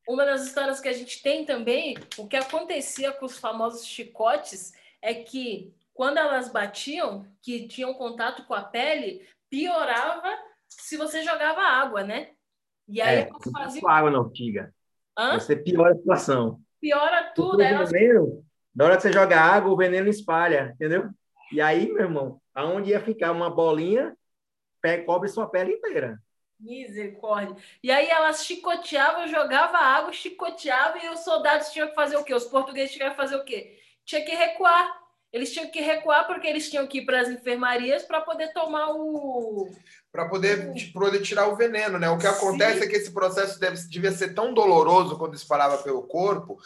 uma das histórias que a gente tem também, o que acontecia com os famosos chicotes é que quando elas batiam, que tinham contato com a pele, piorava se você jogava água, né? E aí é, fazia... água na ortiga. Hã? Você piora a situação. Piora tudo. O veneno, na hora que você joga água, o veneno espalha, entendeu? E aí, meu irmão, aonde ia ficar uma bolinha, pé, cobre sua pele inteira. Misericórdia. E aí elas chicoteavam, jogava água, chicoteava e os soldados tinham que fazer o quê? Os portugueses tinham que fazer o quê? Tinha que recuar. Eles tinham que recuar porque eles tinham que ir para as enfermarias para poder tomar o. Para poder, poder tirar o veneno, né? O que acontece Sim. é que esse processo deve, devia ser tão doloroso quando disparava pelo corpo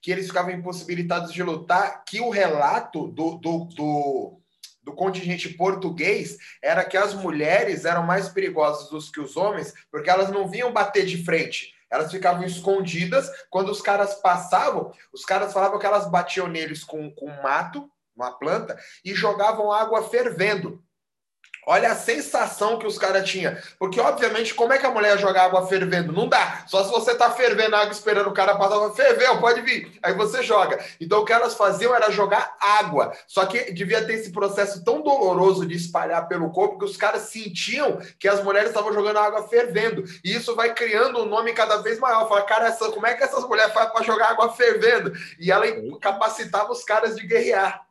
que eles ficavam impossibilitados de lutar, que o relato do, do, do, do contingente português era que as mulheres eram mais perigosas do que os homens, porque elas não vinham bater de frente. Elas ficavam escondidas. Quando os caras passavam, os caras falavam que elas batiam neles com, com mato, uma planta, e jogavam água fervendo. Olha a sensação que os caras tinham. Porque, obviamente, como é que a mulher joga água fervendo? Não dá. Só se você tá fervendo água esperando o cara passar, ferveu, pode vir. Aí você joga. Então, o que elas faziam era jogar água. Só que devia ter esse processo tão doloroso de espalhar pelo corpo que os caras sentiam que as mulheres estavam jogando água fervendo. E isso vai criando um nome cada vez maior. Fala, cara, essa, como é que essas mulheres fazem para jogar água fervendo? E ela capacitava os caras de guerrear.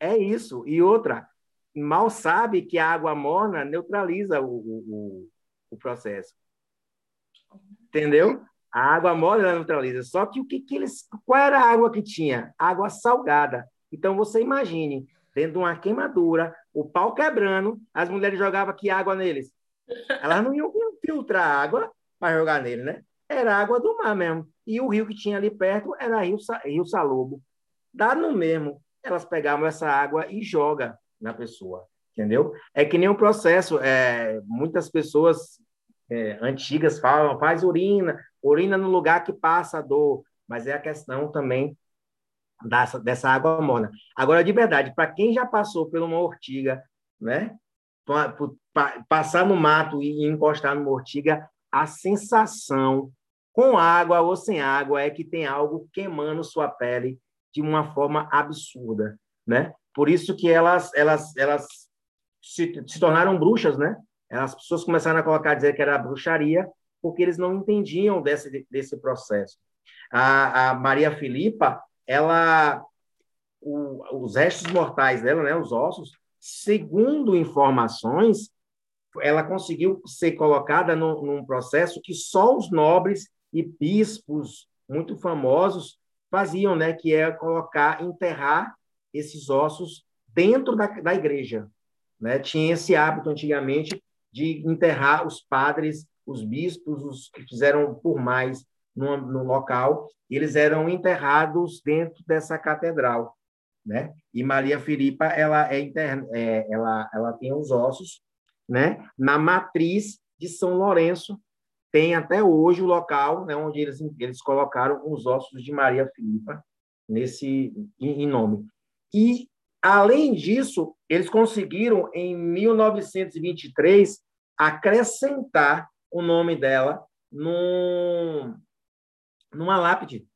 É isso. E outra, mal sabe que a água morna neutraliza o, o, o processo. Entendeu? A água morna neutraliza. Só que o que, que eles. Qual era a água que tinha? Água salgada. Então você imagine, dentro de uma queimadura, o pau quebrando, as mulheres jogavam que água neles. Elas não iam filtrar água para jogar nele, né? Era água do mar mesmo. E o rio que tinha ali perto era Rio, rio Salobo. Dá no mesmo. Elas pegavam essa água e jogam na pessoa, entendeu? É que nem um processo, é, muitas pessoas é, antigas falam, faz urina, urina no lugar que passa a dor, mas é a questão também dessa, dessa água morna. Agora, de verdade, para quem já passou por uma ortiga, né? passar no mato e encostar numa ortiga, a sensação com água ou sem água é que tem algo queimando sua pele de uma forma absurda, né? Por isso que elas, elas, elas se, se tornaram bruxas, né? As pessoas começaram a colocar, dizer que era bruxaria, porque eles não entendiam desse, desse processo. A, a Maria Filipa, ela, o, os restos mortais dela, né, os ossos, segundo informações, ela conseguiu ser colocada no, num processo que só os nobres e bispos muito famosos faziam, né, que é colocar, enterrar esses ossos dentro da, da igreja. Né? Tinha esse hábito antigamente de enterrar os padres, os bispos, os que fizeram por mais no, no local, eles eram enterrados dentro dessa catedral. Né? E Maria Filipa, ela, é, é ela, ela tem os ossos né? na matriz de São Lourenço, tem até hoje o local né, onde eles, eles colocaram os ossos de Maria Filipa nesse em, em nome. E, além disso, eles conseguiram, em 1923, acrescentar o nome dela num, numa lápide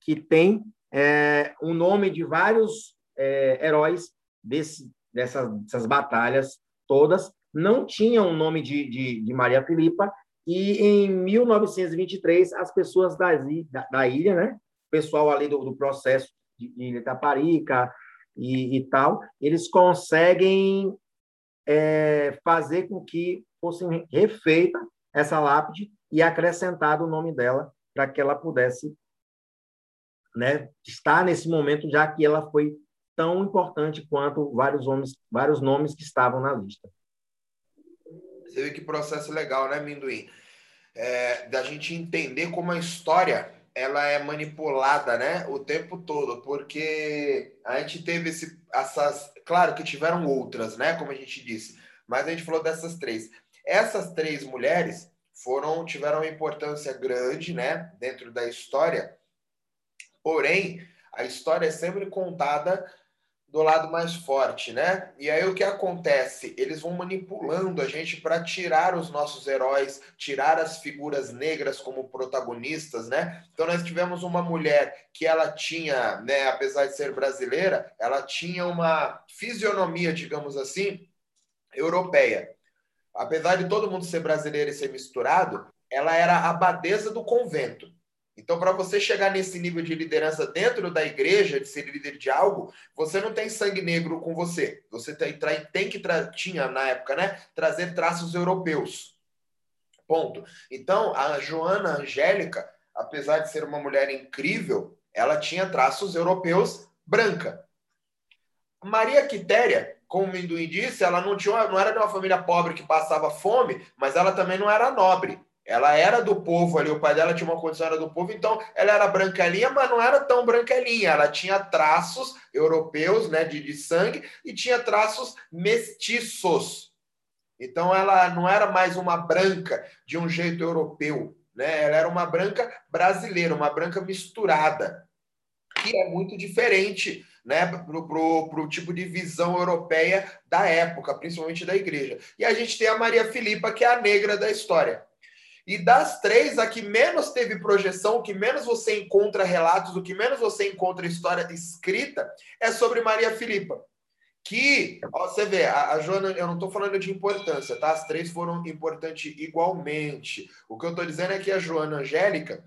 que tem é, o nome de vários é, heróis desse, dessas, dessas batalhas todas. Não tinha o nome de, de, de, Maria Filipa, e em 1923, as pessoas da, da, da ilha, né, o pessoal ali do, do processo de, de Itaparica, e, e tal, eles conseguem é, fazer com que fosse refeita essa lápide e acrescentado o nome dela para que ela pudesse né, estar nesse momento, já que ela foi tão importante quanto vários nomes, vários nomes que estavam na lista. Você vê que processo legal, né, Minduim? É, da gente entender como a história ela é manipulada, né, o tempo todo, porque a gente teve esse, essas, claro que tiveram outras, né, como a gente disse, mas a gente falou dessas três. Essas três mulheres foram tiveram uma importância grande, né, dentro da história. Porém, a história é sempre contada do lado mais forte, né? E aí o que acontece? Eles vão manipulando a gente para tirar os nossos heróis, tirar as figuras negras como protagonistas, né? Então nós tivemos uma mulher que ela tinha, né, apesar de ser brasileira, ela tinha uma fisionomia, digamos assim, europeia. Apesar de todo mundo ser brasileiro e ser misturado, ela era a abadesa do convento. Então, para você chegar nesse nível de liderança dentro da igreja, de ser líder de algo, você não tem sangue negro com você. Você tem, tem que, tinha na época, né, trazer traços europeus. Ponto. Então, a Joana Angélica, apesar de ser uma mulher incrível, ela tinha traços europeus branca. Maria Quitéria, como o Minduim disse, ela não, tinha, não era de uma família pobre que passava fome, mas ela também não era nobre. Ela era do povo ali, o pai dela tinha uma condição, era do povo, então ela era branquelinha, mas não era tão branquelinha. Ela tinha traços europeus, né, de, de sangue, e tinha traços mestiços. Então ela não era mais uma branca de um jeito europeu, né? Ela era uma branca brasileira, uma branca misturada, que é muito diferente né, para o tipo de visão europeia da época, principalmente da igreja. E a gente tem a Maria Filipa, que é a negra da história. E das três, a que menos teve projeção, o que menos você encontra relatos, o que menos você encontra história escrita, é sobre Maria Filipa. Que, ó, você vê, a, a Joana, eu não estou falando de importância, tá? As três foram importantes igualmente. O que eu estou dizendo é que a Joana Angélica,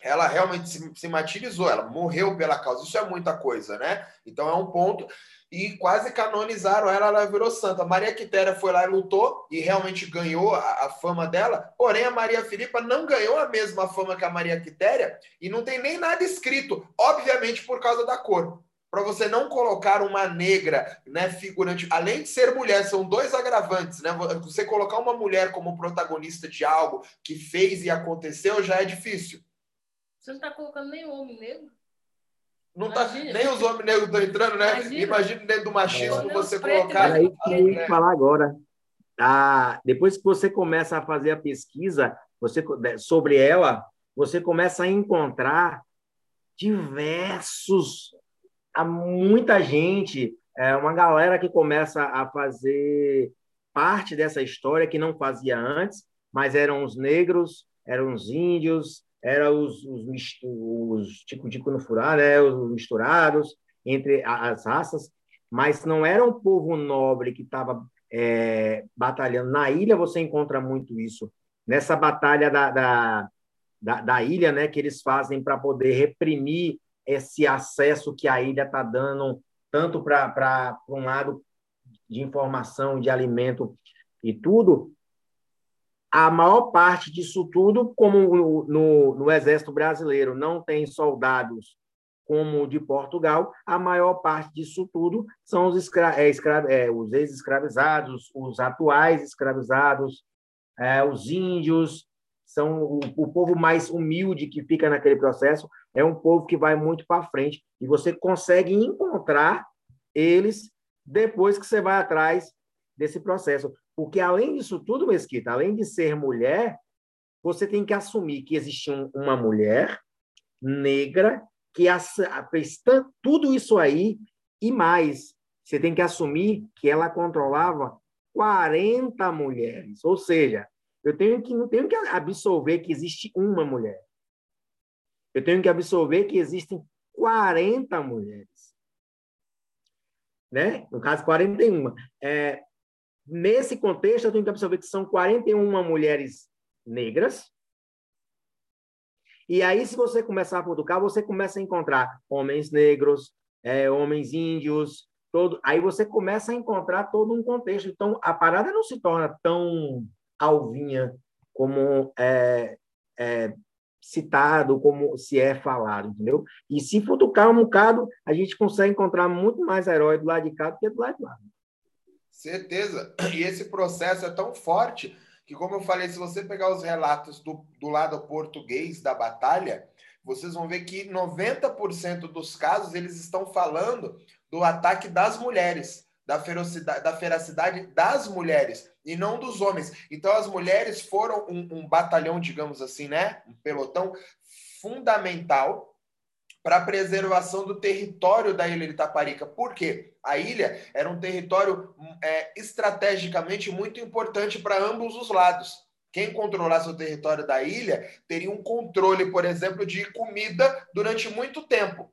ela realmente se, se ela morreu pela causa. Isso é muita coisa, né? Então é um ponto e quase canonizaram ela, ela virou santa. Maria Quitéria foi lá e lutou e realmente ganhou a, a, fama dela, porém a Maria Filipa não ganhou a mesma fama que a Maria Quitéria e não tem nem nada escrito, obviamente por causa da cor. Para você não colocar uma negra, né, figurante, além de ser mulher, são dois agravantes, né? Você colocar uma mulher como protagonista de algo que fez e aconteceu já é difícil. Você não está colocando nem homem negro? Não tá, nem os homens negros estão entrando, né? Imagina, Imagina dentro do machismo é. você colocar. Aí que eu ia falar agora. Ah, depois que você começa a fazer a pesquisa você, sobre ela, você começa a encontrar diversos. Há muita gente, é, uma galera que começa a fazer parte dessa história que não fazia antes, mas eram os negros, eram os índios, eram os, os, os tico-tico no furar, né? os misturados entre as raças, mas não era um povo nobre que estava é, batalhando. Na ilha você encontra muito isso. Nessa batalha da, da, da, da ilha, né, que eles fazem para poder reprimir esse acesso que a ilha está dando, tanto para um lado de informação, de alimento e tudo, a maior parte disso tudo, como no, no, no, Exército Brasileiro não tem soldados como o de Portugal, a maior parte disso tudo são os, escra é, escra é, os ex-escravizados, os atuais escravizados, é, os índios, são o, o, povo mais humilde que fica naquele processo, é um povo que vai muito para frente, e você consegue encontrar eles depois que você vai atrás desse processo. Porque, além disso tudo, Mesquita, além de ser mulher, você tem que assumir que existe uma mulher negra que fez tudo isso aí e mais. Você tem que assumir que ela controlava 40 mulheres. Ou seja, eu tenho que, não tenho que absolver que existe uma mulher. Eu tenho que absolver que existem 40 mulheres. Né? No caso, 41. É, Nesse contexto, eu tenho que observar que são 41 mulheres negras. E aí, se você começar a futucar, você começa a encontrar homens negros, é, homens índios, todo. Aí você começa a encontrar todo um contexto. Então, a parada não se torna tão alvinha como é, é citado, como se é falado, entendeu? E se futucar um bocado, a gente consegue encontrar muito mais herói do lado de cá do que do lado de lá. Certeza. E esse processo é tão forte que, como eu falei, se você pegar os relatos do, do lado português da batalha, vocês vão ver que 90% dos casos eles estão falando do ataque das mulheres, da ferocidade, da feracidade das mulheres e não dos homens. Então as mulheres foram um, um batalhão, digamos assim, né, um pelotão fundamental para a preservação do território da ilha de Itaparica. Por quê? A ilha era um território é, estrategicamente muito importante para ambos os lados. Quem controlasse o território da ilha teria um controle, por exemplo, de comida durante muito tempo.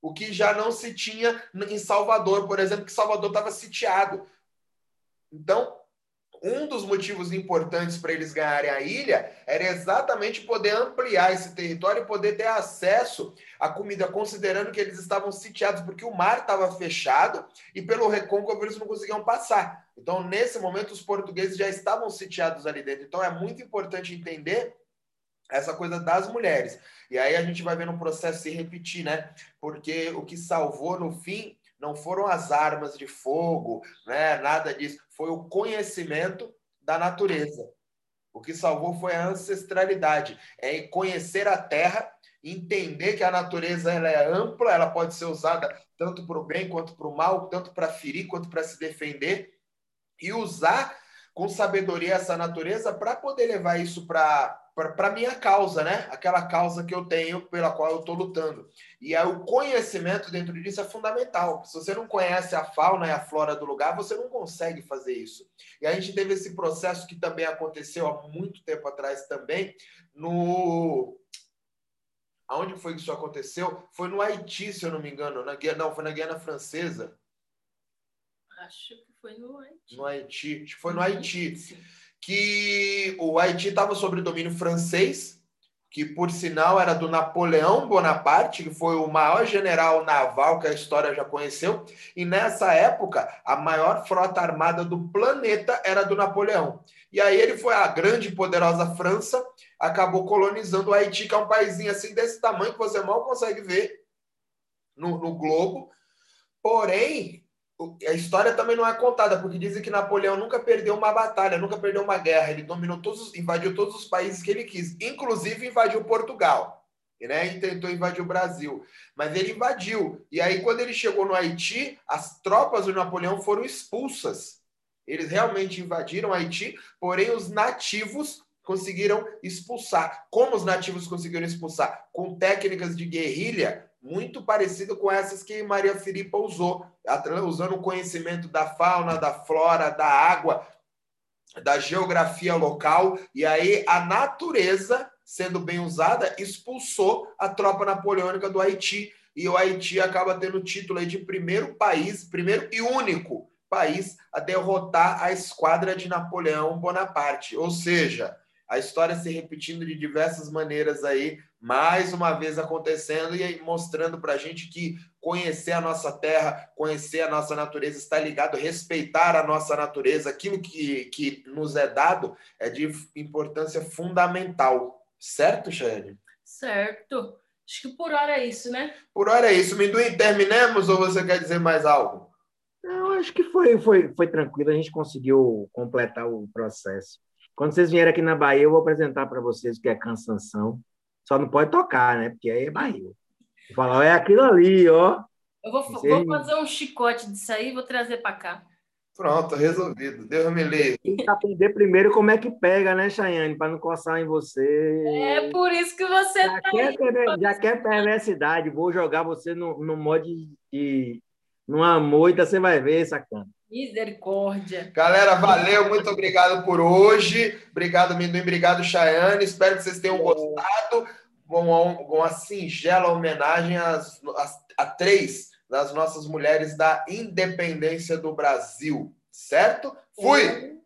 O que já não se tinha em Salvador, por exemplo, que Salvador estava sitiado. Então, um dos motivos importantes para eles ganharem a ilha era exatamente poder ampliar esse território e poder ter acesso à comida, considerando que eles estavam sitiados, porque o mar estava fechado e pelo recôncavo eles não conseguiam passar. Então, nesse momento, os portugueses já estavam sitiados ali dentro. Então, é muito importante entender essa coisa das mulheres. E aí a gente vai vendo o processo se repetir, né? Porque o que salvou no fim não foram as armas de fogo, né? nada disso. Foi o conhecimento da natureza. O que salvou foi a ancestralidade, é conhecer a terra, entender que a natureza ela é ampla, ela pode ser usada tanto para o bem quanto para o mal, tanto para ferir quanto para se defender, e usar com sabedoria essa natureza para poder levar isso para para minha causa, né? Aquela causa que eu tenho pela qual eu estou lutando. E aí, o conhecimento dentro disso é fundamental. Se você não conhece a fauna e a flora do lugar, você não consegue fazer isso. E a gente teve esse processo que também aconteceu há muito tempo atrás também no Aonde foi que isso aconteceu? Foi no Haiti, se eu não me engano. Na Guiana, não, foi na Guiana Francesa. Acho que foi no Haiti. No Haiti. Foi no Haiti. Que o Haiti estava sob domínio francês, que por sinal era do Napoleão Bonaparte, que foi o maior general naval que a história já conheceu, e nessa época a maior frota armada do planeta era do Napoleão. E aí ele foi a grande e poderosa França, acabou colonizando o Haiti, que é um paísinho assim desse tamanho que você mal consegue ver no, no globo. Porém, a história também não é contada, porque dizem que Napoleão nunca perdeu uma batalha, nunca perdeu uma guerra. Ele dominou todos, invadiu todos os países que ele quis, inclusive invadiu Portugal, né? E tentou invadir o Brasil. Mas ele invadiu. E aí, quando ele chegou no Haiti, as tropas do Napoleão foram expulsas. Eles realmente invadiram Haiti, porém os nativos conseguiram expulsar. Como os nativos conseguiram expulsar? Com técnicas de guerrilha muito parecido com essas que Maria Filipa usou, usando o conhecimento da fauna, da flora, da água, da geografia local, e aí a natureza, sendo bem usada, expulsou a tropa napoleônica do Haiti, e o Haiti acaba tendo o título de primeiro país, primeiro e único país a derrotar a esquadra de Napoleão Bonaparte. Ou seja, a história se repetindo de diversas maneiras aí, mais uma vez acontecendo e mostrando para a gente que conhecer a nossa terra, conhecer a nossa natureza, está ligado, respeitar a nossa natureza, aquilo que, que nos é dado é de importância fundamental. Certo, Xane? Certo. Acho que por hora é isso, né? Por hora é isso. Minduim, terminemos ou você quer dizer mais algo? Não, acho que foi, foi, foi tranquilo, a gente conseguiu completar o processo. Quando vocês vierem aqui na Bahia, eu vou apresentar para vocês o que é cansanção. Só não pode tocar, né? Porque aí é Bahia. Vou falar, é aquilo ali, ó. Eu vou, vou fazer um chicote disso aí e vou trazer para cá. Pronto, resolvido. Deus me livre. Tem que aprender primeiro como é que pega, né, Chayane? Para não coçar em você. É por isso que você já, tá quer, aí. já quer perversidade. Vou jogar você no, no modo de, de. numa moita, você vai ver, sacana. Misericórdia. Galera, valeu, muito obrigado por hoje. Obrigado, Minduim, obrigado, Chayane. Espero que vocês tenham gostado. Uma, uma singela homenagem às, às, a três das nossas mulheres da independência do Brasil, certo? Fui!